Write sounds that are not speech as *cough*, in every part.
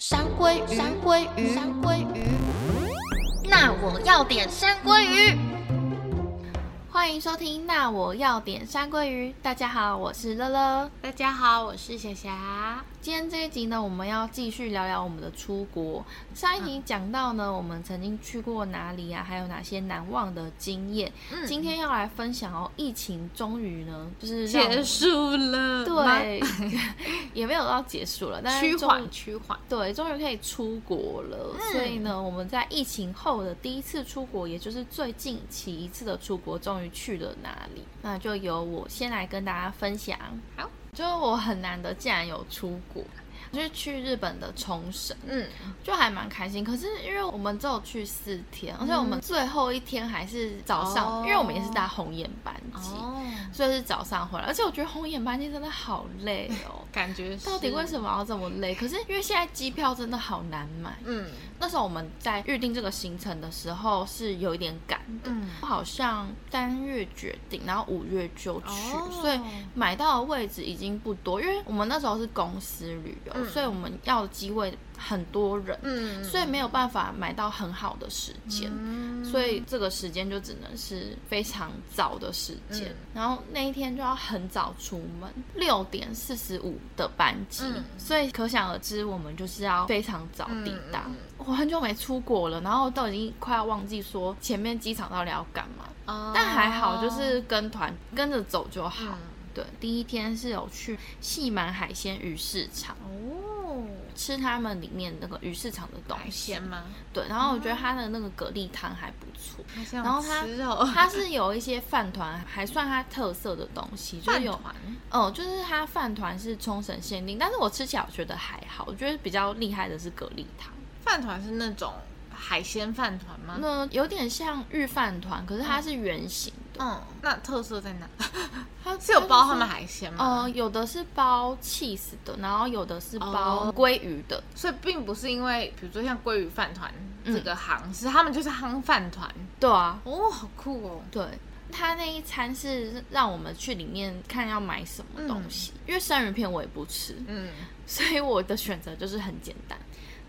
山鲑鱼，山鲑鱼，山鲑鱼。那我要点山鲑鱼。欢迎收听《那我要点山鲑鱼》。大家好，我是乐乐。大家好，我是霞霞。今天这一集呢，我们要继续聊聊我们的出国。上一集讲到呢，我们曾经去过哪里啊？还有哪些难忘的经验？嗯、今天要来分享哦。疫情终于呢，就是结束了，对，*laughs* 也没有到结束了，但是趋缓趋缓，对，终于可以出国了。嗯、所以呢，我们在疫情后的第一次出国，也就是最近期一次的出国，终于去了哪里？那就由我先来跟大家分享。好。就是我很难得，竟然有出国，就是去日本的冲绳，嗯，就还蛮开心。可是因为我们只有去四天，而且我们最后一天还是早上，嗯、因为我们也是搭红眼班机，哦、所以是早上回来。而且我觉得红眼班机真的好累哦，*laughs* 感觉到底为什么要这么累？可是因为现在机票真的好难买，嗯。那时候我们在预定这个行程的时候是有一点赶的，嗯、好像三月决定，然后五月就去，哦、所以买到的位置已经不多，因为我们那时候是公司旅游，嗯、所以我们要的机位很多人，嗯、所以没有办法买到很好的时间，嗯、所以这个时间就只能是非常早的时间，嗯、然后那一天就要很早出门，六点四十五的班机，嗯、所以可想而知，我们就是要非常早抵达。嗯我很久没出国了，然后都已经快要忘记说前面机场到底要干嘛。Uh、但还好，就是跟团跟着走就好。嗯、对，第一天是有去细满海鲜鱼市场哦，吃他们里面那个鱼市场的东西。海鲜吗？对，然后我觉得他的那个蛤蜊汤还不错。嗯、然后他他是有一些饭团，还算他特色的东西，就是有哦，就是他饭团是冲绳限定，但是我吃起来我觉得还好，我觉得比较厉害的是蛤蜊汤。饭团是那种海鲜饭团吗？那有点像御饭团，可是它是圆形的。嗯，那特色在哪？它 *laughs* 是有包他们海鲜吗？呃，有的是包 cheese 的，然后有的是包鲑鱼的，所以并不是因为，比如说像鲑鱼饭团这个行，嗯、是他们就是夯饭团。对啊，哦，好酷哦。对，他那一餐是让我们去里面看要买什么东西，嗯、因为生鱼片我也不吃，嗯，所以我的选择就是很简单。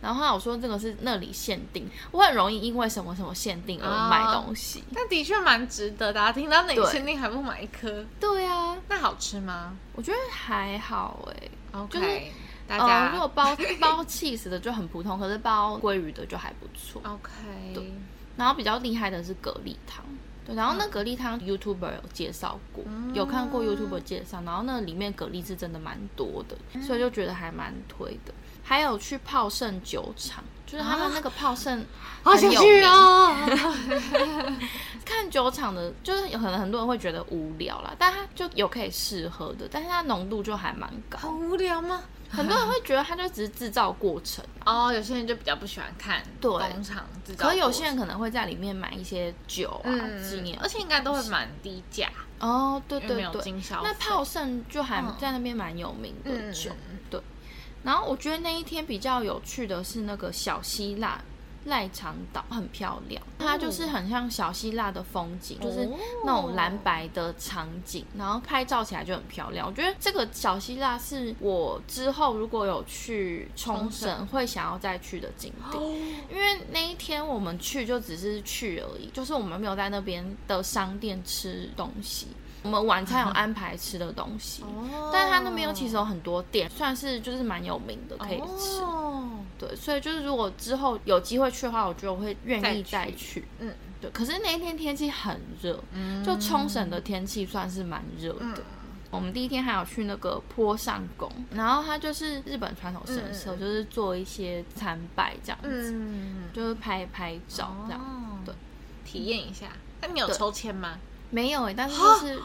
然后他有说这个是那里限定，我很容易因为什么什么限定而买东西。哦、但的确蛮值得的，大家听到那里限定还不买一颗？对啊，那好吃吗？我觉得还好哎、欸。OK，就是大家、呃、如果包包 cheese 的就很普通，可是包鲑鱼的就还不错。OK，对。然后比较厉害的是蛤蜊汤，对。然后那蛤蜊汤 YouTuber 有介绍过，嗯、有看过 YouTuber 介绍，然后那里面蛤蜊是真的蛮多的，嗯、所以就觉得还蛮推的。还有去泡盛酒厂，就是他们那个泡盛很有名哦。看酒厂的，就是有可能很多人会觉得无聊啦，但它就有可以试喝的，但是它浓度就还蛮高。很无聊吗？很多人会觉得它就只是制造过程哦，有些人就比较不喜欢看工厂制造。可是有些人可能会在里面买一些酒啊纪念，而且应该都会蛮低价哦。对对对，那泡盛就还在那边蛮有名的酒，对。然后我觉得那一天比较有趣的是那个小希腊赖长岛很漂亮，它就是很像小希腊的风景，就是那种蓝白的场景，然后拍照起来就很漂亮。我觉得这个小希腊是我之后如果有去冲绳会想要再去的景点，因为那一天我们去就只是去而已，就是我们没有在那边的商店吃东西。我们晚餐有安排吃的东西，哦、但是他那边有其实有很多店，算是就是蛮有名的，可以吃。哦、对，所以就是如果之后有机会去的话，我觉得我会愿意再去。再去嗯，对。可是那一天天气很热，嗯、就冲绳的天气算是蛮热的。嗯、我们第一天还有去那个坡上宫，然后它就是日本传统神社，嗯、就是做一些参拜这样子，嗯、就是拍拍照这样。哦、对，体验一下。那你有抽签吗？没有哎，但是就是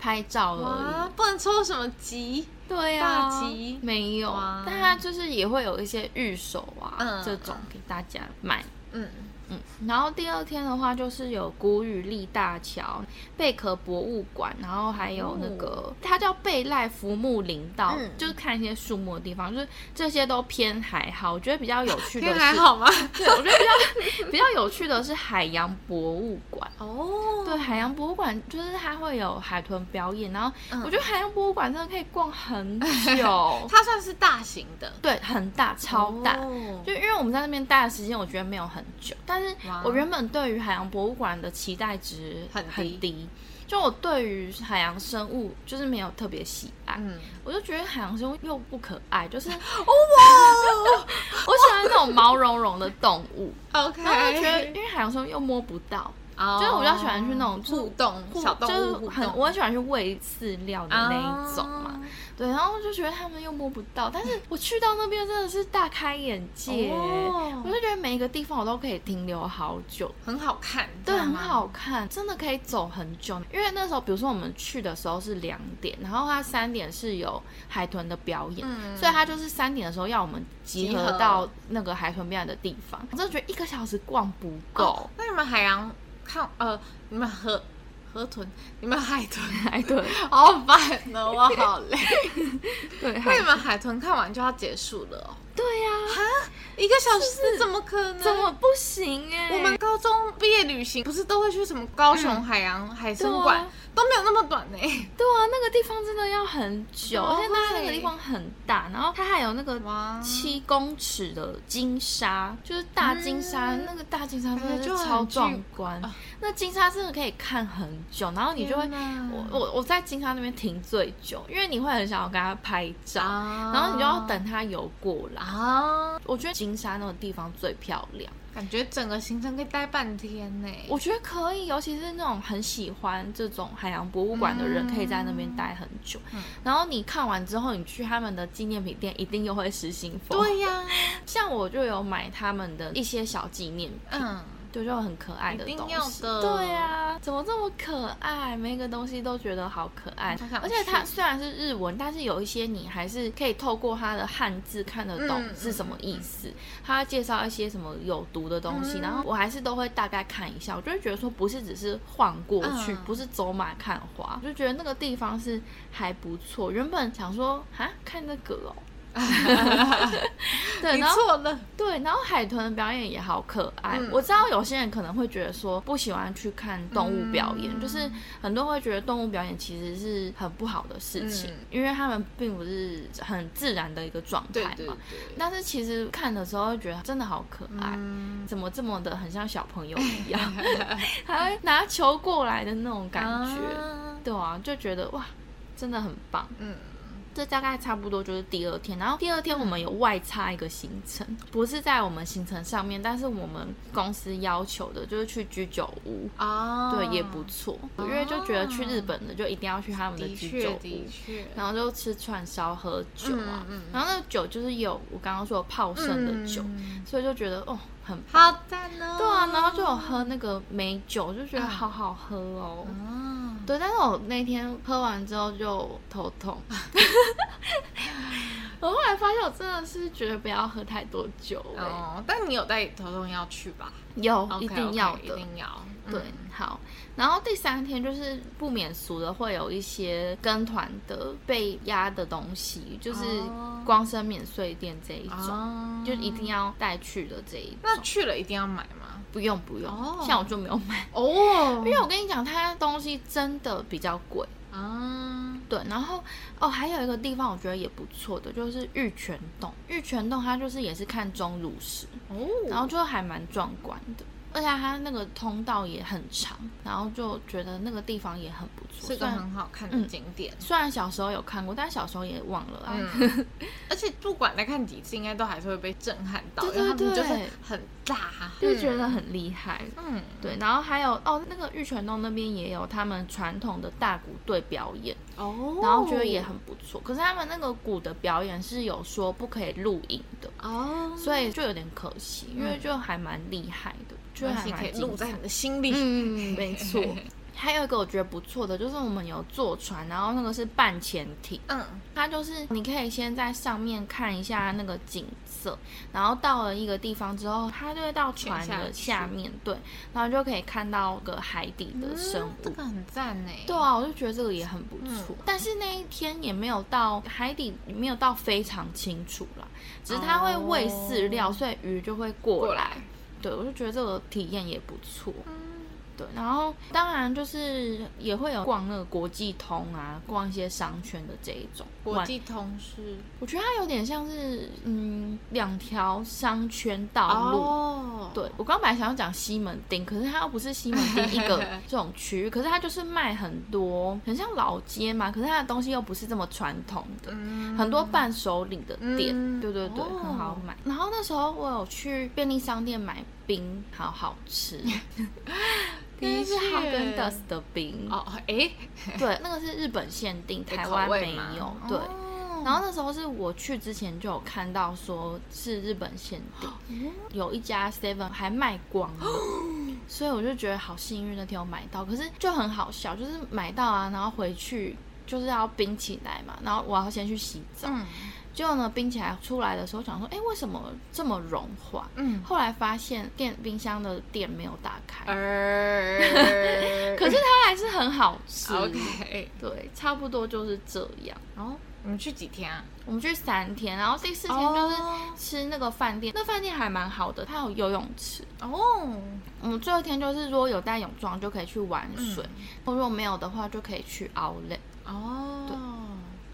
拍照而已，不能抽什么吉，对呀，大吉没有啊，但它就是也会有一些预售啊，这种给大家买，嗯，嗯，然后第二天的话就是有古语立大桥、贝壳博物馆，然后还有那个、哦、它叫贝赖浮木林道，嗯、就是看一些树木的地方，就是这些都偏还好。我觉得比较有趣的是，还好吗？*laughs* 对，我觉得比较比较有趣的是海洋博物馆。哦，对，海洋博物馆就是它会有海豚表演，然后我觉得海洋博物馆真的可以逛很久。*laughs* 它算是大型的，对，很大，超大。哦、就因为我们在那边待的时间，我觉得没有很久，但是我原本对于海洋博物馆的期待值很很低，低就我对于海洋生物就是没有特别喜爱，嗯、我就觉得海洋生物又不可爱，就是 *laughs* 哇，我喜欢那种毛茸茸的动物，*laughs* OK，然后我觉得因为海洋生物又摸不到。Oh, 就是我比较喜欢去那种互动小动物，就是很我很喜欢去喂饲料的那一种嘛。Oh. 对，然后我就觉得他们又摸不到，但是我去到那边真的是大开眼界，oh. 我就觉得每一个地方我都可以停留好久，很好看，对，很好看，真的可以走很久。因为那时候，比如说我们去的时候是两点，然后它三点是有海豚的表演，嗯、所以它就是三点的时候要我们集合到那个海豚表演的地方。我真的觉得一个小时逛不够。Oh, 那你们海洋？看呃，你们河河豚，你们海豚，海豚。*laughs* 好烦哦，我好累。*laughs* 对，那你们海豚看完就要结束了哦？对呀，哈，一个小时怎么可能？怎么不行哎？我们高中毕业旅行不是都会去什么高雄海洋海参馆？都没有那么短呢。对啊，那个地方真的要很久，而且它那个地方很大，然后它还有那个七公尺的金沙，就是大金沙，那个大金沙真的就超壮观。那金沙真的可以看很久，然后你就会，我我我在金沙那边停最久，因为你会很想要跟他拍照，然后你就要等他游过来。啊，我觉得金沙那个地方最漂亮。感觉整个行程可以待半天呢。我觉得可以，尤其是那种很喜欢这种海洋博物馆的人，可以在那边待很久。嗯、然后你看完之后，你去他们的纪念品店，一定又会失心疯。对呀、啊，像我就有买他们的一些小纪念品。嗯。就就很可爱的东西，一定要的。对啊，怎么这么可爱？每一个东西都觉得好可爱。而且它虽然是日文，但是有一些你还是可以透过它的汉字看得懂是什么意思。它介绍一些什么有毒的东西，然后我还是都会大概看一下。我就会觉得说，不是只是晃过去，不是走马看花，我就觉得那个地方是还不错。原本想说啊，看那个哦。*laughs* 对，然后对，然后海豚的表演也好可爱。嗯、我知道有些人可能会觉得说不喜欢去看动物表演，嗯、就是很多人会觉得动物表演其实是很不好的事情，嗯、因为他们并不是很自然的一个状态嘛。对对对，但是其实看的时候会觉得真的好可爱，嗯、怎么这么的很像小朋友一样，*laughs* 还会拿球过来的那种感觉，啊对啊，就觉得哇，真的很棒。嗯。这大概差不多就是第二天，然后第二天我们有外插一个行程，不是在我们行程上面，但是我们公司要求的就是去居酒屋啊，对，也不错，因为就觉得去日本的就一定要去他们的居酒屋，然后就吃串烧喝酒啊，然后那个酒就是有我刚刚说的泡盛的酒，所以就觉得哦很好赞哦，对啊，然后就有喝那个美酒，就觉得好好喝哦。对，但是我那天喝完之后就头痛。*laughs* 我后来发现，我真的是觉得不要喝太多酒。哦，但你有带头痛药去吧？有，okay, 一定要的，一定要。对，好。然后第三天就是不免俗的，会有一些跟团的被压的东西，就是光生免税店这一种，哦、就一定要带去的这一种。那去了一定要买吗？不用不用，哦、像我就没有买哦，*laughs* 因为我跟你讲，它东西真的比较贵啊。对，然后哦，还有一个地方我觉得也不错的，就是玉泉洞。玉泉洞它就是也是看钟乳石哦，然后就还蛮壮观的。而且它那个通道也很长，然后就觉得那个地方也很不错，是个很好看的景点。虽然小时候有看过，但小时候也忘了啊。*laughs* 而且不管再看几次，应该都还是会被震撼到，因为他们就是很大，就觉得很厉害。嗯，对。然后还有哦，那个玉泉洞那边也有他们传统的大鼓队表演哦，然后觉得也很不错。可是他们那个鼓的表演是有说不可以录影的哦，所以就有点可惜，因为就还蛮厉害的。就还可以录在你的心里。嗯，*laughs* 没错。*laughs* 还有一个我觉得不错的，就是我们有坐船，然后那个是半潜艇，嗯，它就是你可以先在上面看一下那个景色，然后到了一个地方之后，它就会到船的下面，对，然后就可以看到个海底的生物，嗯、这个很赞呢。对啊，我就觉得这个也很不错，嗯、但是那一天也没有到海底，没有到非常清楚啦，只是它会喂饲料，哦、所以鱼就会过来。过来对，我就觉得这个体验也不错。对，然后当然就是也会有逛那个国际通啊，逛一些商圈的这一种。国际通是，我觉得它有点像是嗯两条商圈道路。哦，对，我刚刚本来想要讲西门町，可是它又不是西门町一个 *laughs* 这种区域，可是它就是卖很多很像老街嘛，可是它的东西又不是这么传统的，嗯、很多伴手礼的店，嗯、对对对，哦、很好买。然后那时候我有去便利商店买冰，好好吃。*laughs* 第一是哈根达斯的冰哦，哎，对，那个是日本限定，台湾没有。对，然后那时候是我去之前就有看到说是日本限定，有一家 Seven 还卖光了，*gasps* 所以我就觉得好幸运那天我买到。可是就很好笑，就是买到啊，然后回去就是要冰起来嘛，然后我要先去洗澡。结果呢，冰起来出来的时候，想说，哎，为什么这么融化？嗯，后来发现电冰箱的电没有打开，*laughs* *laughs* 可是它还是很好吃。OK，对，差不多就是这样。然后我们去几天啊？我们去三天，然后第四天就是吃那个饭店，那饭店还蛮好的，它有游泳池。哦，我们最后一天就是如果有带泳装就可以去玩水，如果没有的话就可以去 Outlet。哦，对。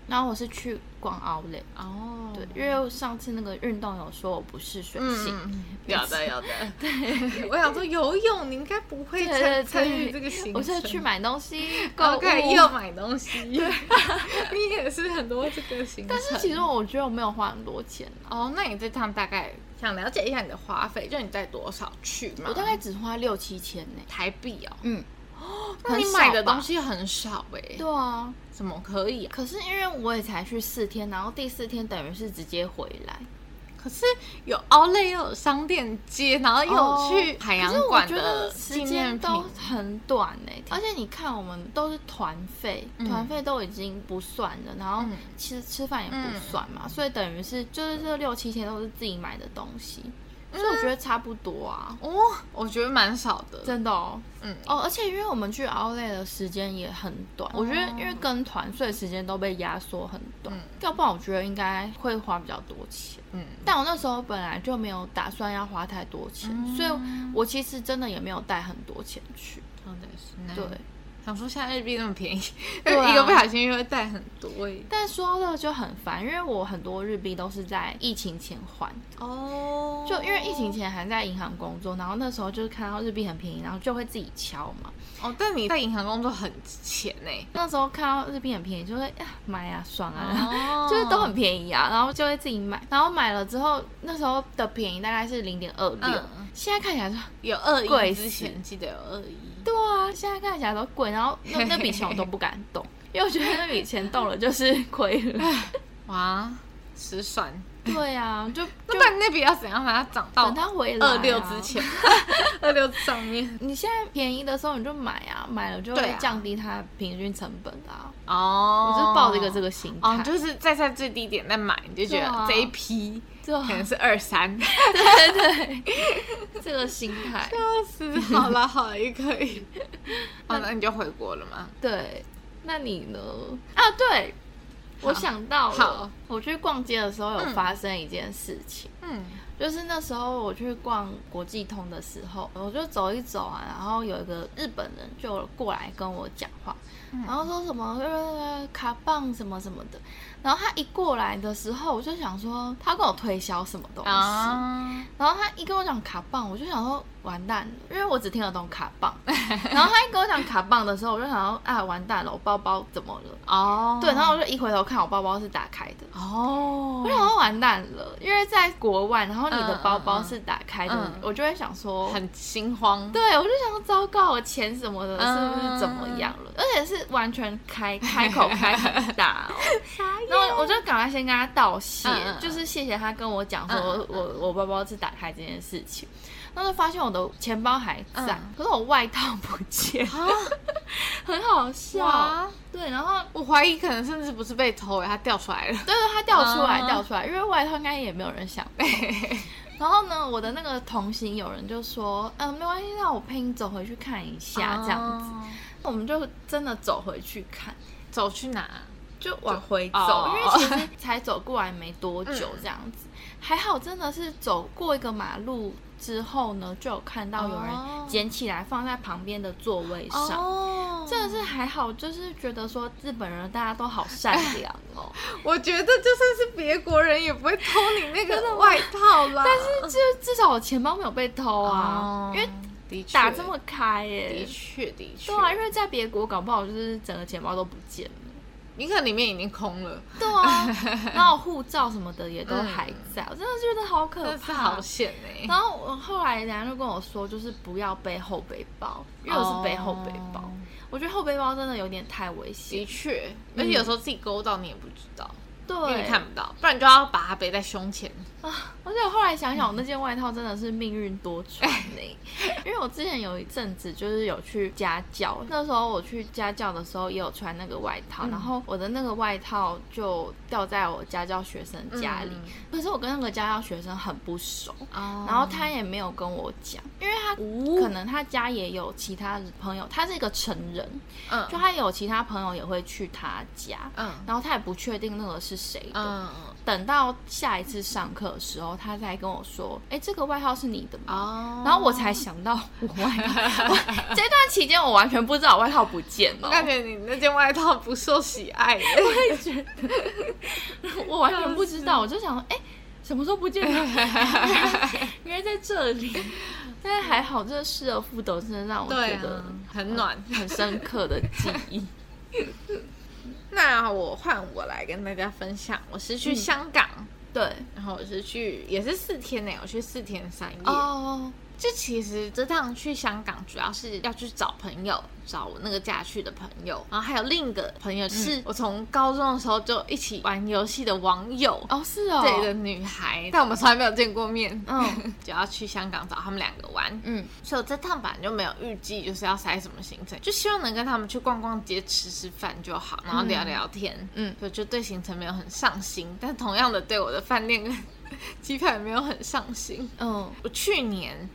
然后我是去逛 Outlet 哦，对，因为上次那个运动有说我不是水性，有的有的，*laughs* 对，我想说游泳你应该不会参 *laughs* 参与这个行程，我是去买东西，*laughs* 购物。又买东西，对，你也是很多这个行程，但是其实我觉得我没有花很多钱哦。那你这趟大概想了解一下你的花费，就你带多少去嘛？我大概只花六七千呢，台币哦，嗯。*gasps* 哦，那你买的东西很少哎。对啊，怎么可以？啊可是因为我也才去四天，然后第四天等于是直接回来。可是有 Outlet 又有商店街，然后又有去海洋馆的时间都很短哎。而且你看，我们都是团费，团费都已经不算了，然后其实吃饭也不算嘛，所以等于是就是这六七天都是自己买的东西。所以我觉得差不多啊，哦，我觉得蛮少的，真的哦，嗯，哦，而且因为我们去 Outlet 的时间也很短，我觉得因为跟团，所以时间都被压缩很短，要不然我觉得应该会花比较多钱，嗯，但我那时候本来就没有打算要花太多钱，所以我其实真的也没有带很多钱去，真的是，对。想说现在日币那么便宜，对啊、*laughs* 一个不小心又会带很多。但说到这个就很烦，因为我很多日币都是在疫情前还哦，就因为疫情前还在银行工作，然后那时候就是看到日币很便宜，然后就会自己敲嘛。哦，但你在银行工作很钱呢，那时候看到日币很便宜，就会呀买呀爽啊，哦、*laughs* 就是都很便宜啊，然后就会自己买，然后买了之后那时候的便宜大概是零点二六，现在看起来说有二亿之前记得有二亿。对啊，现在看起来都贵，然后那那笔钱我都不敢动，因为我觉得那笔钱动了就是亏了。哇，失算。对啊，就那那那笔要怎样把它涨到？等它回来。二六之前，*laughs* 二六上面。你现在便宜的时候你就买啊，买了就会降低它平均成本啊。哦。我就抱着一个这个心态。哦，就是在在最低点再买，你就觉得这一批可能是二三。对对。这个心态。笑死！好了好了，也可以。好，那你就回国了吗？对。那你呢？啊，对。我想到了，我去逛街的时候有发生一件事情，嗯，就是那时候我去逛国际通的时候，我就走一走啊，然后有一个日本人就过来跟我讲话，然后说什么呃卡棒什么什么的。然后他一过来的时候，我就想说他跟我推销什么东西。Uh、然后他一跟我讲卡棒，我就想说完蛋了，因为我只听得懂卡棒。*laughs* 然后他一跟我讲卡棒的时候，我就想说啊完蛋了，我包包怎么了？哦，oh. 对，然后我就一回头看，我包包是打开的。哦，oh. 我想说完蛋了，因为在国外，然后你的包包是打开的，uh, uh, uh. 我就会想说很心慌。对，我就想说糟糕，我钱什么的是不是怎么样了？Uh. 而且是完全开开口开很大哦。*laughs* 然后我就赶快先跟他道谢，嗯、就是谢谢他跟我讲说我，我、嗯、我包包是打开这件事情。然后就发现我的钱包还在，嗯、可是我外套不见了。*laughs* 很好笑。哇对，然后我怀疑可能甚至不是被偷，它掉出来了。对对，它掉出来，掉出来，因为外套应该也没有人想背。然后呢，我的那个同行有人就说，嗯，没关系，让我陪你走回去看一下，这样子。我们就真的走回去看，走去哪？就往回走，因为其实才走过来没多久，这样子。还好，真的是走过一个马路之后呢，就有看到有人捡起来放在旁边的座位上。真的是还好，就是觉得说日本人大家都好善良哦。*laughs* 我觉得就算是别国人也不会偷你那个外套啦。但是就至少我钱包没有被偷啊，因为。打这么开耶，的确的确，对啊，因为在别国搞不好就是整个钱包都不见了，你可能里面已经空了，对啊，*laughs* 然后护照什么的也都还在，我真的觉得好可怕，好险哎。然后我后来人家就跟我说，就是不要背后背包，因为我是背后背包，我觉得后背包真的有点太危险，的确，而且有时候自己勾到你也不知道。对，因为你看不到，不然你就要把它背在胸前啊！而且我后来想想，我那件外套真的是命运多舛呢。*laughs* 因为我之前有一阵子就是有去家教，那时候我去家教的时候也有穿那个外套，然后我的那个外套就掉在我家教学生家里。可是我跟那个家教学生很不熟，然后他也没有跟我讲，因为他可能他家也有其他朋友，他是一个成人，嗯，就他有其他朋友也会去他家，嗯，然后他也不确定那个是。是谁的？嗯，等到下一次上课的时候，他才跟我说：“哎，这个外套是你的吗？”哦，然后我才想到 *laughs* 我外套。*laughs* 这段期间我完全不知道我外套不见了。我感觉你那件外套不受喜爱。我也觉得，我完全不知道。我就想说，哎，什么时候不见了？*laughs* 原来在这里。但是还好，这个失而复得真的让我觉得很暖、很深刻的记忆。那我换我来跟大家分享，我是去香港，嗯、对，然后我是去也是四天呢，我去四天三夜。哦，这其实这趟去香港主要是要去找朋友。找我那个嫁去的朋友，然后还有另一个朋友是我从高中的时候就一起玩游戏的网友。哦，是哦，对的女孩，但我们从来没有见过面，嗯，*laughs* 就要去香港找他们两个玩，嗯，所以我这趟版就没有预计就是要塞什么行程，就希望能跟他们去逛逛街、吃吃饭就好，然后聊聊天，嗯，所以就对行程没有很上心，但同样的对我的饭店跟 *laughs* 机票也没有很上心，嗯，我去年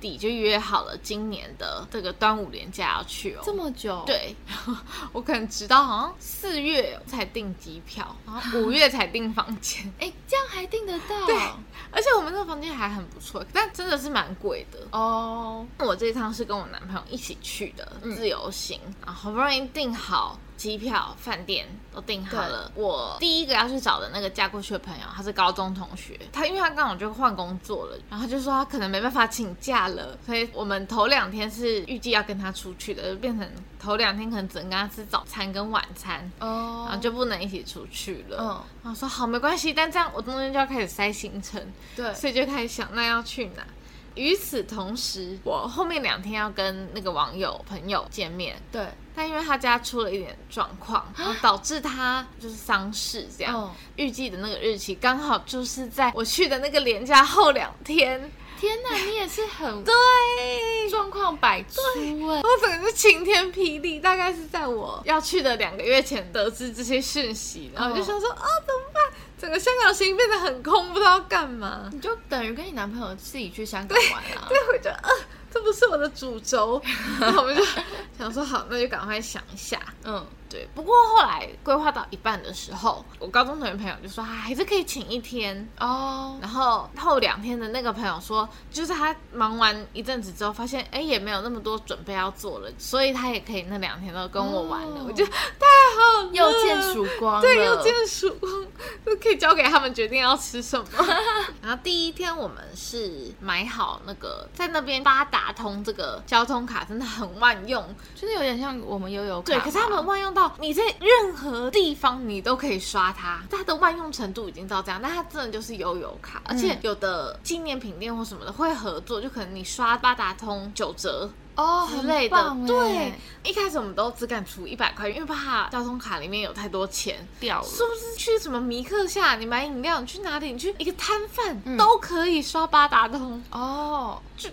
底就约好了今年的这个端午连假要去。这么久，对，*laughs* 我可能直到好像四月才订机票，然后五月才订房间。*laughs* 哎，这样还订得到？对，而且我们那个房间还很不错，但真的是蛮贵的哦。我这一趟是跟我男朋友一起去的自由行，然后好不容易订好。机票、饭店都订好了。我第一个要去找的那个嫁过去的朋友，他是高中同学。他因为他刚好就换工作了，然后就说他可能没办法请假了，所以我们头两天是预计要跟他出去的，就变成头两天可能只能跟他吃早餐跟晚餐哦，然后就不能一起出去了。嗯，然后说好没关系，但这样我中间就要开始塞行程，对，所以就开始想那要去哪。与此同时，我后面两天要跟那个网友朋友见面，对。但因为他家出了一点状况，*gasps* 然后导致他就是丧事这样，预计的那个日期刚好就是在我去的那个连假后两天。天哪，*laughs* 你也是很对，状况百出哎！我整个是晴天霹雳，大概是在我要去的两个月前得知这些讯息，然后我就想说啊，怎么办？整个香港行变得很空，不知道干嘛。你就等于跟你男朋友自己去香港玩啊？对，我觉得啊。这不是我的主轴，*laughs* 然后我们就想说好，那就赶快想一下。嗯，对。不过后来规划到一半的时候，我高中同学朋友就说，啊，还是可以请一天哦。然后后两天的那个朋友说，就是他忙完一阵子之后，发现哎也没有那么多准备要做了，所以他也可以那两天都跟我玩了。哦、我就太好了，又见曙光，对，又见曙光，就可以交给他们决定要吃什么。*laughs* 然后第一天我们是买好那个在那边八达。打通这个交通卡真的很万用，就是有点像我们悠游卡。对，可是他们万用到你在任何地方你都可以刷它，它的万用程度已经到这样。那它真的就是悠游卡，而且有的纪念品店或什么的会合作，就可能你刷八达通九折哦之类的。对，一开始我们都只敢出一百块，因为怕交通卡里面有太多钱掉了。是不是去什么迷客夏？你买饮料，你去哪里？你去一个摊贩都可以刷八达通哦，就。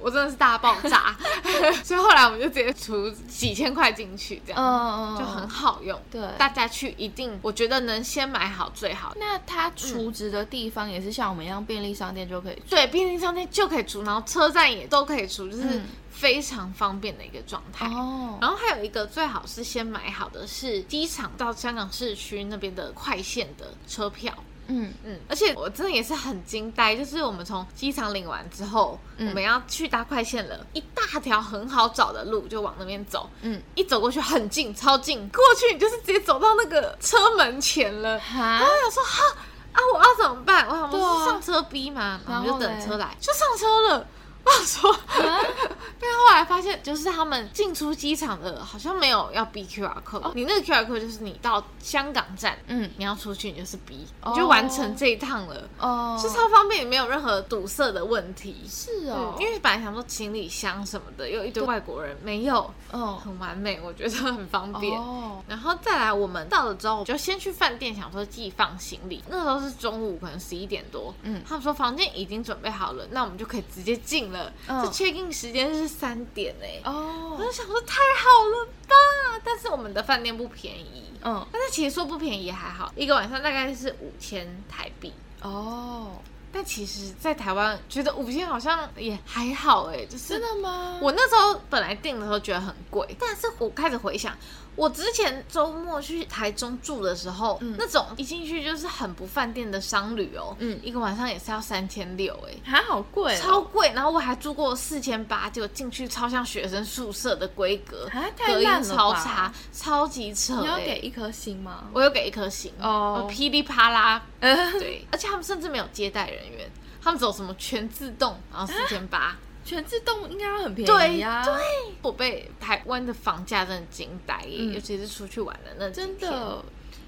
我真的是大爆炸，*laughs* 所以后来我们就直接储几千块进去，这样，嗯，就很好用。对，大家去一定，我觉得能先买好最好。那它储值的地方也是像我们一样，便利商店就可以。对，便利商店就可以储，然后车站也都可以储，就是非常方便的一个状态。哦，然后还有一个最好是先买好的是机场到香港市区那边的快线的车票。嗯。嗯，而且我真的也是很惊呆，就是我们从机场领完之后，嗯、我们要去搭快线了，一大条很好找的路就往那边走，嗯，一走过去很近，超近，过去你就是直接走到那个车门前了，哈？然后我想说哈啊，我要怎么办？我想说上车逼嘛，然后就等车来，就上车了。*laughs* 我说，因为后来发现，就是他们进出机场的，好像没有要 B Q R code。哦、你那个 Q R code 就是你到香港站，嗯，你要出去，你就是 B，、哦、你就完成这一趟了。哦，是超方便，也没有任何堵塞的问题。是哦、嗯，因为本来想说行李箱什么的，有一堆外国人，没有，哦，很完美，我觉得很方便。哦，然后再来，我们到了之后，就先去饭店，想说寄放行李。那时候是中午，可能十一点多。嗯，他们说房间已经准备好了，那我们就可以直接进。了，这 check in 时间是三点哎，哦，我就想说太好了吧，但是我们的饭店不便宜，嗯，但是其实说不便宜也还好，一个晚上大概是五千台币，哦，但其实，在台湾觉得五千好像也还好哎，就是真的吗？我那时候本来订的时候觉得很贵，但是我开始回想。我之前周末去台中住的时候，嗯、那种一进去就是很不饭店的商旅哦，嗯，一个晚上也是要三千六，哎，还好贵，超贵。然后我还住过四千八，结果进去超像学生宿舍的规格，隔音超差，超级扯。你要给一颗星吗？我有给一颗星哦，噼里啪啦，*laughs* 对，而且他们甚至没有接待人员，他们走什么全自动，然后四千八。全自动应该会很便宜呀。对，我被台湾的房价真的惊呆，嗯、尤其是出去玩的那几天。真的，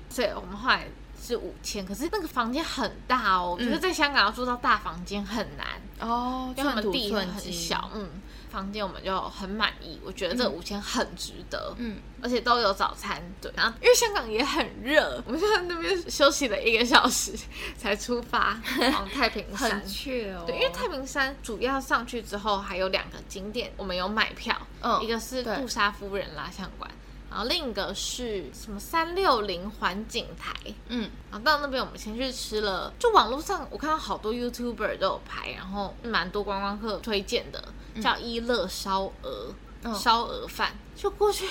所以我们后来是五千，可是那个房间很大哦，嗯、我觉得在香港要住到大房间很难哦，因为我们地很小，嗯。房间我们就很满意，我觉得这五千很值得，嗯，而且都有早餐，对，然后因为香港也很热，我们就在那边休息了一个小时才出发 *laughs* 往太平山，很去哦，对，因为太平山主要上去之后还有两个景点，我们有买票，嗯，一个是杜莎夫人蜡像馆。然后另一个是什么三六零环景台，嗯，然后到那边我们先去吃了，就网络上我看到好多 YouTuber 都有拍，然后蛮多观光客推荐的，叫一乐烧鹅，嗯、烧鹅饭，就过去，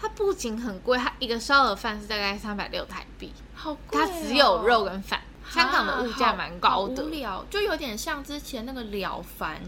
它不仅很贵，它一个烧鹅饭是大概三百六台币，好贵、哦，它只有肉跟饭，香港的物价蛮高的，无聊，就有点像之前那个了凡。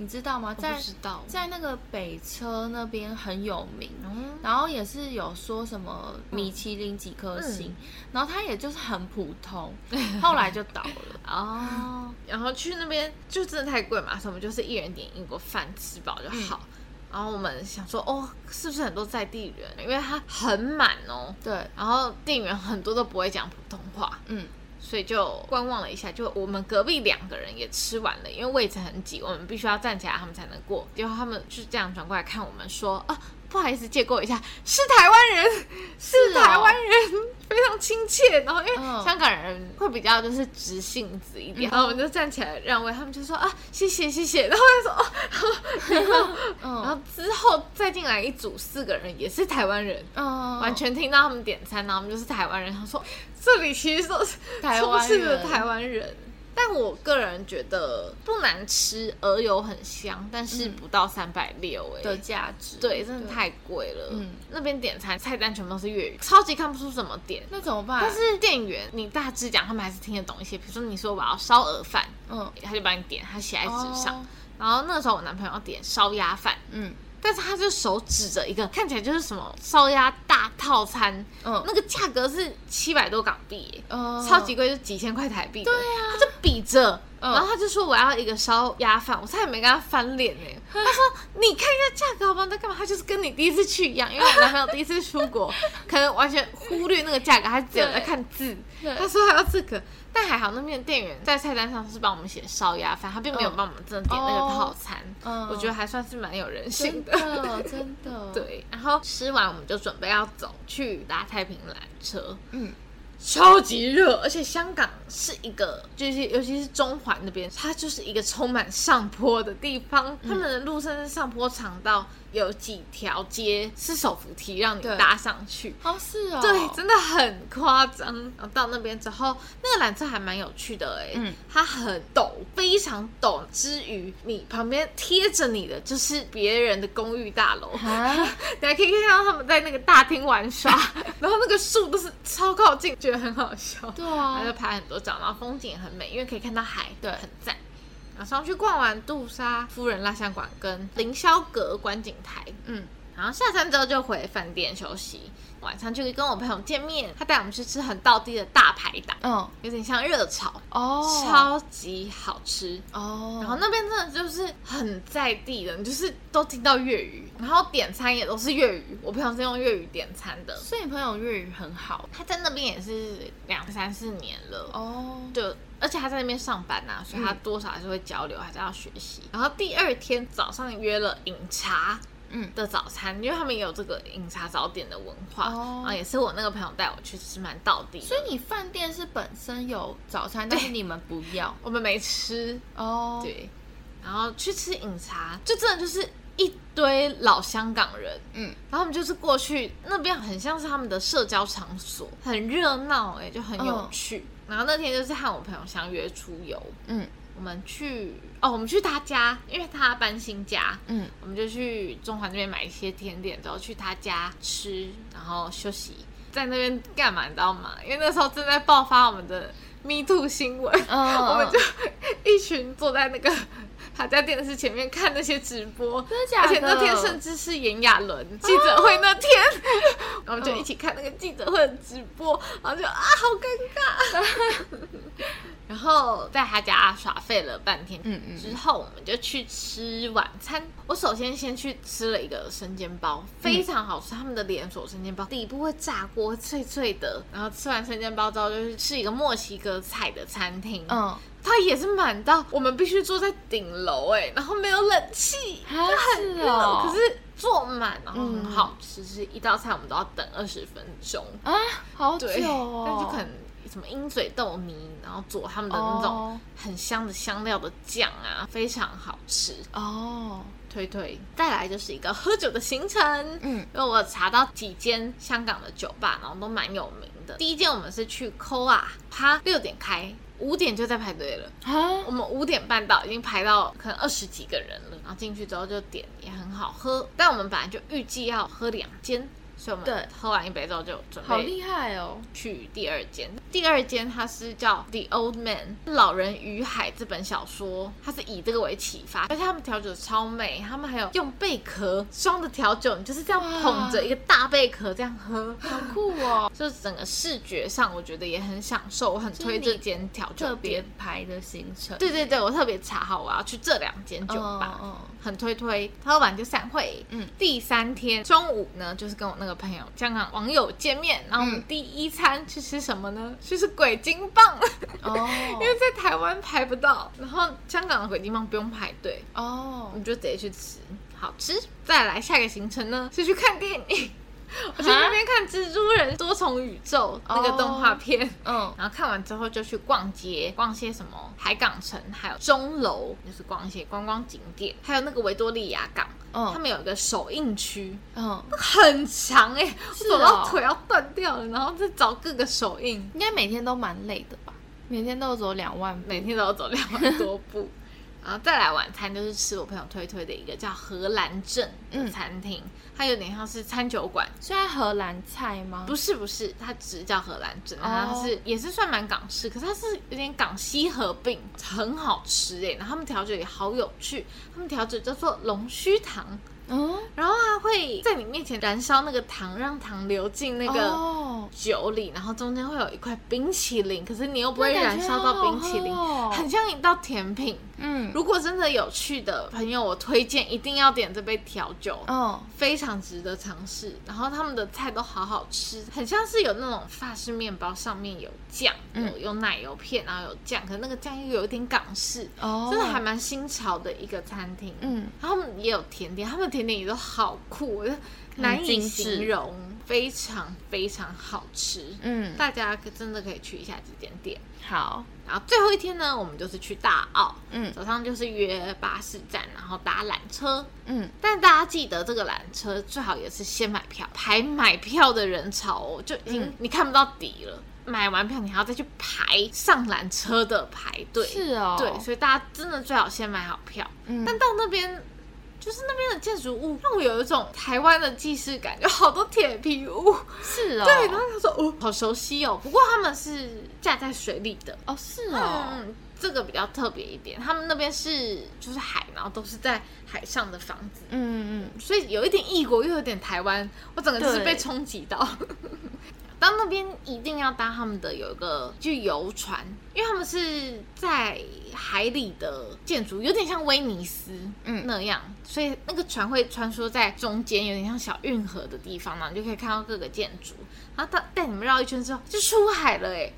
你知道吗？在在那个北车那边很有名，嗯、然后也是有说什么米其林几颗星，嗯、然后它也就是很普通，*laughs* 后来就倒了哦。然后去那边就真的太贵嘛，所以我们就是一人点一锅饭吃饱就好。嗯、然后我们想说，哦，是不是很多在地人？因为它很满哦。对。然后店员很多都不会讲普通话。嗯。所以就观望了一下，就我们隔壁两个人也吃完了，因为位置很挤，我们必须要站起来，他们才能过。结果他们就这样转过来看我们说：“啊，不好意思，借过一下，是台湾人，是台湾人，非常亲切。”然后因为香港人会比较就是直性子一点，然后我们就站起来让位，他们就说：“啊，谢谢谢谢。”然后就说：“哦，*laughs* 然后然后之后再进来一组四个人，也是台湾人，完全听到他们点餐，然后我们就是台湾人。他说。这里其实都是台湾的台湾人，但我个人觉得不难吃，鹅油很香，但是不到三百六哎的价值，对，真的太贵了。嗯，那边点餐菜单全部都是粤语，超级看不出怎么点，那怎么办？但是店员你大致讲，他们还是听得懂一些。比如说你说我要烧鹅饭，嗯，他就帮你点，他写在纸上。然后那个时候我男朋友要点烧鸭饭，嗯。但是他就手指着一个看起来就是什么烧鸭大套餐，嗯，那个价格是七百多港币，嗯，超级贵，就几千块台币。对啊，他就比着，然后他就说我要一个烧鸭饭，我差点没跟他翻脸呢。*laughs* 他说你看一下价格好不好？在干嘛？他就是跟你第一次去一样，因为我男朋友第一次出国，可能完全忽略那个价格，他只有在看字。他说他要这个。但还好，那边的店员在菜单上是帮我们写烧鸭饭，他并没有帮我们真的点那个套餐。嗯，我觉得还算是蛮有人性的，真的。真的 *laughs* 对，然后吃完我们就准备要走去搭太平缆车。嗯，超级热，而且香港是一个，就是尤其是中环那边，它就是一个充满上坡的地方。他们的路甚至上坡长到有几条街是手扶梯让你搭上去。哦，是哦，对，真的很夸张。然后到那边之后，那个缆车还蛮有趣的哎，嗯，它很陡，非常陡，之余你旁边贴着你的就是别人的公寓大楼，大家 *laughs* 可以看到他们在那个大厅玩耍，*laughs* 然后那个树都是超靠近，觉得很好笑。对啊，还就拍很多照，然后风景也很美，因为可以看到海，对，很赞。然后上去逛完杜莎夫人蜡像馆跟凌霄阁观景台，嗯，然后下山之后就回饭店休息。晚上就可以跟我朋友见面，他带我们去吃很道地的大排档，嗯，有点像热炒哦，超级好吃哦。然后那边真的就是很在地的，就是都听到粤语，然后点餐也都是粤语。我朋友是用粤语点餐的，所以你朋友粤语很好。他在那边也是两三四年了哦，就而且他在那边上班呐、啊，所以他多少还是会交流，还是要学习。然后第二天早上约了饮茶。嗯。的早餐，因为他们也有这个饮茶早点的文化，哦、啊，也是我那个朋友带我去吃，蛮到地。所以你饭店是本身有早餐，但是你们不要，*laughs* 我们没吃。哦。对，然后去吃饮茶，就真的就是一堆老香港人，嗯，然后我们就是过去那边，很像是他们的社交场所，很热闹，哎，就很有趣。哦、然后那天就是和我朋友相约出游，嗯。我们去哦，我们去他家，因为他搬新家，嗯，我们就去中环那边买一些甜点，然后去他家吃，然后休息，在那边干嘛你知道吗？因为那时候正在爆发我们的 Me Too 新闻，哦、*laughs* 我们就一群坐在那个他在电视前面看那些直播，真的假的？而且那天甚至是炎亚纶记者会那天，哦、我们就一起看那个记者会的直播，然后就啊，好尴尬。*laughs* 然后在他家耍废了半天，嗯嗯，之后我们就去吃晚餐。我首先先去吃了一个生煎包，非常好吃，他们的连锁生煎包底部会炸锅，脆脆的。然后吃完生煎包之后，就是吃一个墨西哥菜的餐厅，嗯，它也是满到我们必须坐在顶楼，哎，然后没有冷气，就很热，哦、可是坐满，然后很好吃，是一道菜我们都要等二十分钟啊，好久哦，但就可能。什么鹰嘴豆泥，然后做他们的那种很香的香料的酱啊，非常好吃哦，推推。再来就是一个喝酒的行程，嗯，因为我查到几间香港的酒吧，然后都蛮有名的。第一间我们是去 Koa，它六点开，五点就在排队了啊。我们五点半到，已经排到可能二十几个人了，然后进去之后就点，也很好喝。但我们本来就预计要喝两间。所以我们喝完一杯之后就准备好厉害哦，去第二间。第二间它是叫《The Old Man》老人与海这本小说，它是以这个为启发，而且他们调酒超美，他们还有用贝壳装的调酒，你就是这样捧着一个大贝壳这样喝，好酷哦！*laughs* 就是整个视觉上我觉得也很享受，我很推这间调酒特别排的行程。对对对，我特别查好我要去这两间酒吧，嗯，很推推。喝完就散会。嗯，第三天中午呢，就是跟我那个。朋友，香港网友见面，然后我们第一餐去吃什么呢？去吃鬼金棒哦，*laughs* 因为在台湾排不到，然后香港的鬼金棒不用排队哦，我们就直接去吃，好吃。再来下一个行程呢，是去看电影。*laughs* 我去那边看《蜘蛛人多重宇宙》那个动画片，嗯，然后看完之后就去逛街，逛些什么海港城，还有钟楼，就是逛一些观光景点，还有那个维多利亚港，嗯，他们有一个首映区，嗯，很长哎，走到腿要断掉了，然后再找各个首映，应该每天都蛮累的吧？每天都要走两万，每天都要走两万多步。然后再来晚餐，就是吃我朋友推推的一个叫荷兰镇的餐厅，嗯、它有点像是餐酒馆。是荷兰菜吗？不是不是，它只叫荷兰镇，它是也是算蛮港式，可是它是有点港西合并，很好吃哎。然后他们调酒也好有趣，他们调酒叫做龙须糖。嗯，然后它会在你面前燃烧那个糖，让糖流进那个酒里，然后中间会有一块冰淇淋，可是你又不会燃烧到冰淇淋，很像一道甜品。嗯，如果真的有趣的朋友，我推荐一定要点这杯调酒，哦，非常值得尝试。然后他们的菜都好好吃，很像是有那种法式面包，上面有酱，有有奶油片，然后有酱，可是那个酱又有一点港式，哦，真的还蛮新潮的一个餐厅。嗯，然后他们也有甜点，他们甜。甜点也都好酷，我就难以形容。非常非常好吃。嗯，大家可真的可以去一下这间店。好，然后最后一天呢，我们就是去大澳。嗯，早上就是约巴士站，然后搭缆车。嗯，但大家记得这个缆车最好也是先买票，排买票的人潮哦，就已经你看不到底了。买完票，你还要再去排上缆车的排队。是哦，对，所以大家真的最好先买好票。嗯，但到那边，就是那边的建筑物让我有一种台湾的既视感，有好多铁皮屋。是哦，对，然后他说哦，好熟悉哦。不过他们是架在水里的哦，是哦，嗯，这个比较特别一点。他们那边是就是海，然后都是在海上的房子。嗯嗯，所以有一点异国，又有点台湾，我整个就是被冲击到。到那边一定要搭他们的有一个就游船，因为他们是在海里的建筑，有点像威尼斯嗯那样，嗯、所以那个船会穿梭在中间，有点像小运河的地方嘛，你就可以看到各个建筑。然后他带你们绕一圈之后，就出海了哎。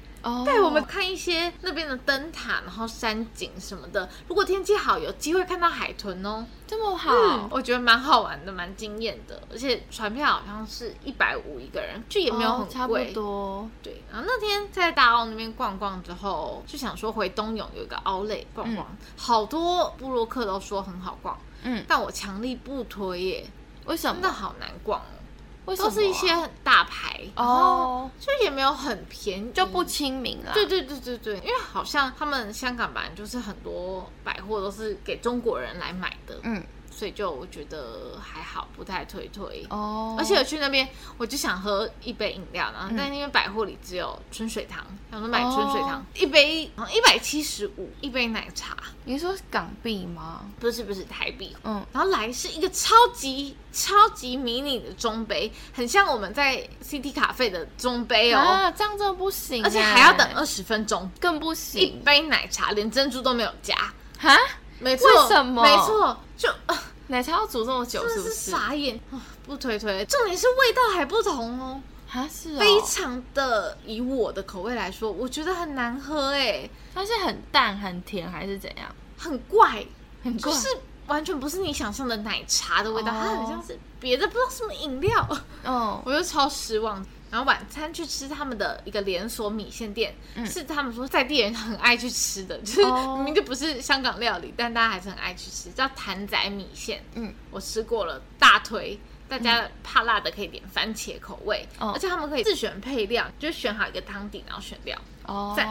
带我们看一些那边的灯塔，然后山景什么的。如果天气好，有机会看到海豚哦。这么好，嗯，我觉得蛮好玩的，蛮惊艳的。而且船票好像是一百五一个人，就也没有很贵，差不多。对，然后那天在大澳那边逛逛之后，就想说回东涌有一个 Outlet 逛逛，嗯、好多布洛克都说很好逛，嗯，但我强力不推耶。为什么？真的好难逛哦。都是一些很大牌哦，就也没有很便宜，就不亲民了。对对对对对，因为好像他们香港版就是很多百货都是给中国人来买的，嗯。所以就我觉得还好，不太推推哦。而且我去那边，我就想喝一杯饮料，然后但因为百货里只有春水堂，想说买春水堂一杯，一百七十五一杯奶茶。你说港币吗？不是不是台币。嗯，然后来是一个超级超级迷你的中杯，很像我们在 CT 咖啡的中杯哦。啊，这样真的不行，而且还要等二十分钟，更不行。一杯奶茶连珍珠都没有加，哈？没错，为什么？没错，就奶茶要煮这么久，是不是？傻眼，不推推。重点是味道还不同哦，啊是，非常的以我的口味来说，我觉得很难喝哎。它是很淡、很甜还是怎样？很怪，很怪，就是完全不是你想象的奶茶的味道，它很像是别的不知道什么饮料。哦，*laughs* 我就超失望。然后晚餐去吃他们的一个连锁米线店，嗯、是他们说在地人很爱去吃的，就是明明就不是香港料理，哦、但大家还是很爱去吃，叫谭仔米线。嗯，我吃过了，大推，大家怕辣的可以点番茄口味，哦、而且他们可以自选配料，就选好一个汤底，然后选料。哦。赞。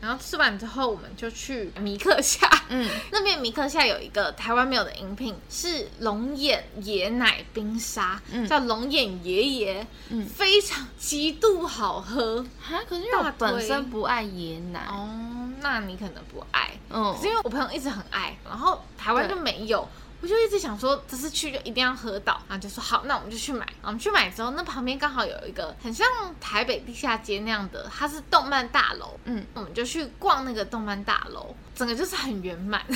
然后吃完之后，我们就去米克夏。嗯，*laughs* 那边米克夏有一个台湾没有的饮品，是龙眼椰奶冰沙，嗯、叫龙眼爷爷，嗯，非常极度好喝。哈，可是因为我本身不爱椰奶哦，那你可能不爱。嗯，可是因为我朋友一直很爱，然后台湾就没有。我就一直想说，这次去就一定要喝到，然后就说好，那我们就去买。我们去买之后，那旁边刚好有一个很像台北地下街那样的，它是动漫大楼。嗯，我们就去逛那个动漫大楼，整个就是很圆满。*laughs*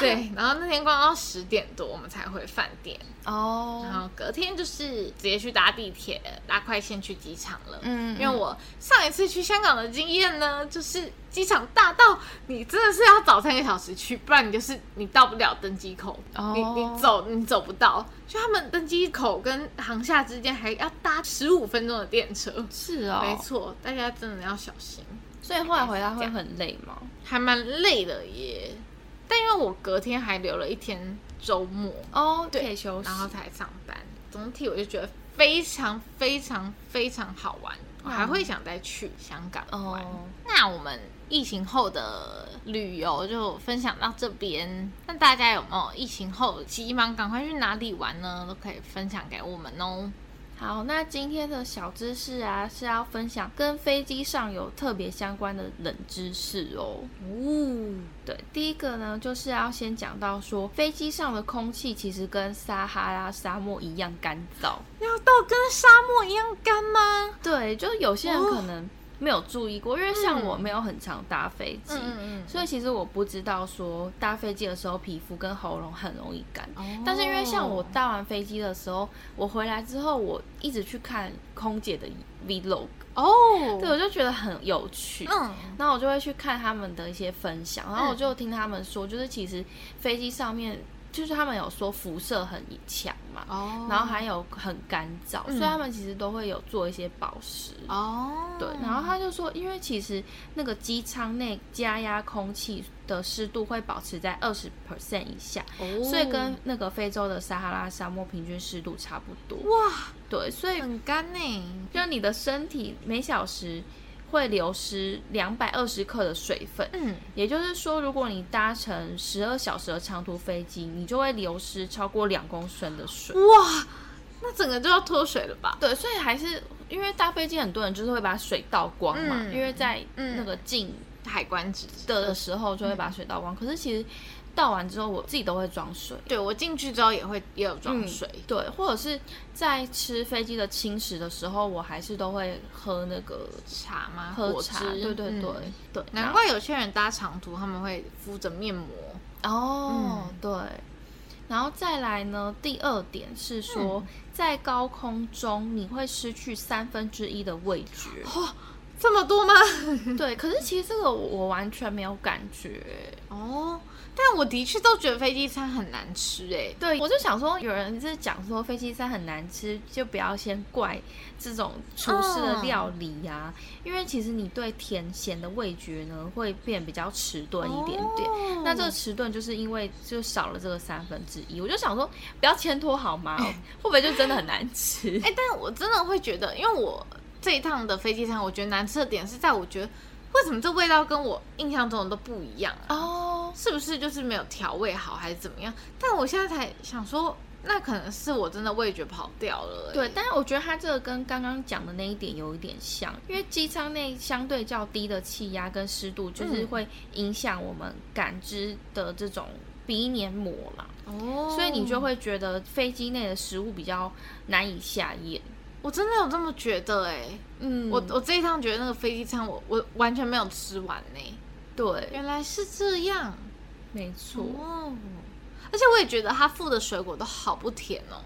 对，然后那天逛到十点多，我们才回饭店。哦，然后隔天就是直接去搭地铁，搭快线去机场了。嗯，因为我上一次去香港的经验呢，就是机场大到你真的是要早三个小时去，不然你就是你到不了登机口，哦、你你走你走不到。就他们登机口跟航厦之间还要搭十五分钟的电车。是哦，没错，大家真的要小心。所以后来回来会很累吗？还蛮累的耶，但因为我隔天还留了一天。周末哦，对，可以休息，然后才上班。总体我就觉得非常非常非常好玩，我还会想再去香港玩。哦，那我们疫情后的旅游就分享到这边。那大家有没有疫情后急忙赶快去哪里玩呢？都可以分享给我们哦。好，那今天的小知识啊，是要分享跟飞机上有特别相关的冷知识哦。哦，对，第一个呢，就是要先讲到说，飞机上的空气其实跟撒哈拉沙漠一样干燥。要到跟沙漠一样干吗？对，就有些人可能。哦没有注意过，因为像我没有很常搭飞机，嗯、所以其实我不知道说搭飞机的时候皮肤跟喉咙很容易干。哦、但是因为像我搭完飞机的时候，我回来之后，我一直去看空姐的 vlog 哦，对，我就觉得很有趣。嗯，然后我就会去看他们的一些分享，然后我就听他们说，就是其实飞机上面就是他们有说辐射很强嘛，哦，然后还有很干燥，嗯，所以他们其实都会有做一些保湿哦。对，然后他就说，因为其实那个机舱内加压空气的湿度会保持在二十 percent 以下，哦，所以跟那个非洲的撒哈拉沙漠平均湿度差不多。哇，对，所以很干呢，就你的身体每小时。会流失两百二十克的水分，嗯，也就是说，如果你搭乘十二小时的长途飞机，你就会流失超过两公升的水。哇，那整个就要脱水了吧？对，所以还是因为搭飞机，很多人就是会把水倒光嘛，嗯、因为在那个进海关的时候就会把水倒光。嗯、可是其实。倒完之后，我自己都会装水。对，我进去之后也会也有装水。嗯。对，或者是在吃飞机的轻食的时候，我还是都会喝那个茶吗？喝茶。对对对、嗯、对。难怪有些人搭长途他们会敷着面膜。哦、嗯，对。然后再来呢，第二点是说，嗯、在高空中你会失去三分之一的味觉。哦，这么多吗？*laughs* 对，可是其实这个我完全没有感觉。哦。但我的确都觉得飞机餐很难吃哎、欸，对，我就想说，有人是讲说飞机餐很难吃，就不要先怪这种厨师的料理呀、因为其实你对甜咸的味觉呢会变比较迟钝一点点，哦、那这个迟钝就是因为就少了这个三分之一，我就想说不要牵拖好吗？*laughs* 会不会就真的很难吃？哎、欸，但我真的会觉得，因为我这一趟的飞机餐，我觉得难吃的点是在我觉得。为什么这味道跟我印象中的都不一样啊？哦，oh. 是不是就是没有调味好，还是怎么样？但我现在才想说，那可能是我真的味觉跑掉了。对，但是我觉得它这个跟刚刚讲的那一点有一点像，因为机舱内相对较低的气压跟湿度，就是会影响我们感知的这种鼻黏膜嘛。哦，oh. 所以你就会觉得飞机内的食物比较难以下咽。我真的有这么觉得哎、欸，嗯，我我这一趟觉得那个飞机餐我我完全没有吃完呢、欸。对，原来是这样，没错。哦，而且我也觉得他附的水果都好不甜哦。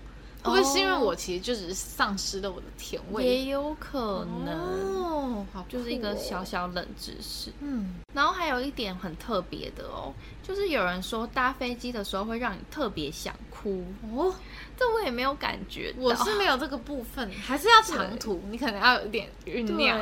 会不会是因为我其实就只是丧失了我的甜味？也有可能哦，好，就是一个小小冷知识。嗯，然后还有一点很特别的哦，就是有人说搭飞机的时候会让你特别想哭哦。这我也没有感觉，我是没有这个部分，还是要长途，你可能要有一点酝酿。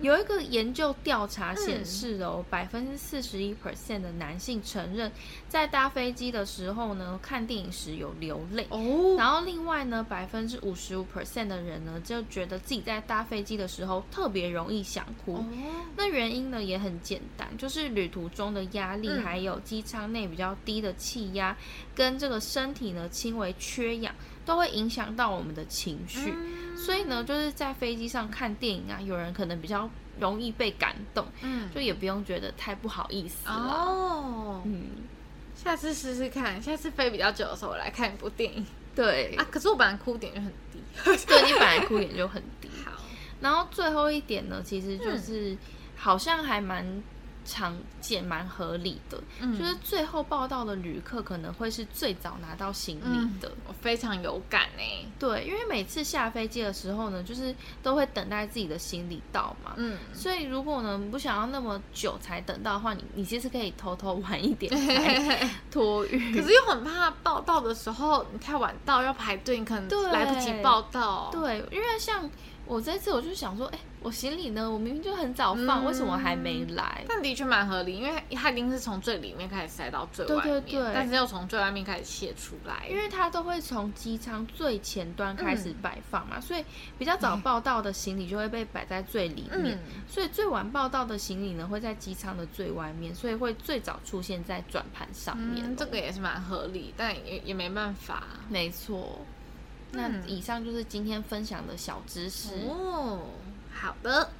有一个研究调查显示哦，百分之四十一 percent 的男性承认在搭飞机的时候呢，看电影时有流泪哦。然后另外呢，百分之五十五 percent 的人呢，就觉得自己在搭飞机的时候特别容易想哭。哦、那原因呢也很简单，就是旅途中的压力，嗯、还有机舱内比较低的气压，跟这个身体呢轻微缺氧。都会影响到我们的情绪，嗯、所以呢，就是在飞机上看电影啊，有人可能比较容易被感动，嗯，就也不用觉得太不好意思了。哦，嗯，下次试试看，下次飞比较久的时候，我来看一部电影。对啊，可是我本来哭点就很低，对，你本来哭点就很低。*laughs* 好，然后最后一点呢，其实就是、嗯、好像还蛮。常见蛮合理的，嗯、就是最后报到的旅客可能会是最早拿到行李的。嗯、我非常有感呢。对，因为每次下飞机的时候呢，就是都会等待自己的行李到嘛。嗯，所以如果呢不想要那么久才等到的话，你你其实可以偷偷晚一点来 *laughs* 托运。可是又很怕报到的时候你太晚到要排队，你可能来不及报到。对，因为像。我这次我就想说，哎、欸，我行李呢？我明明就很早放，嗯、为什么还没来？但的确蛮合理，因为它一定是从最里面开始塞到最外面，对对对，但是又从最外面开始卸出来，因为它都会从机舱最前端开始摆放嘛，嗯、所以比较早报到的行李就会被摆在最里面，嗯、所以最晚报到的行李呢会在机舱的最外面，所以会最早出现在转盘上面、嗯。这个也是蛮合理，但也也没办法，没错。那以上就是今天分享的小知识哦。好的，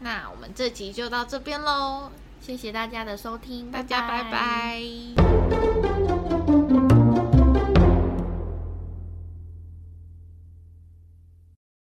那我们这集就到这边喽，谢谢大家的收听，大家拜拜。拜拜。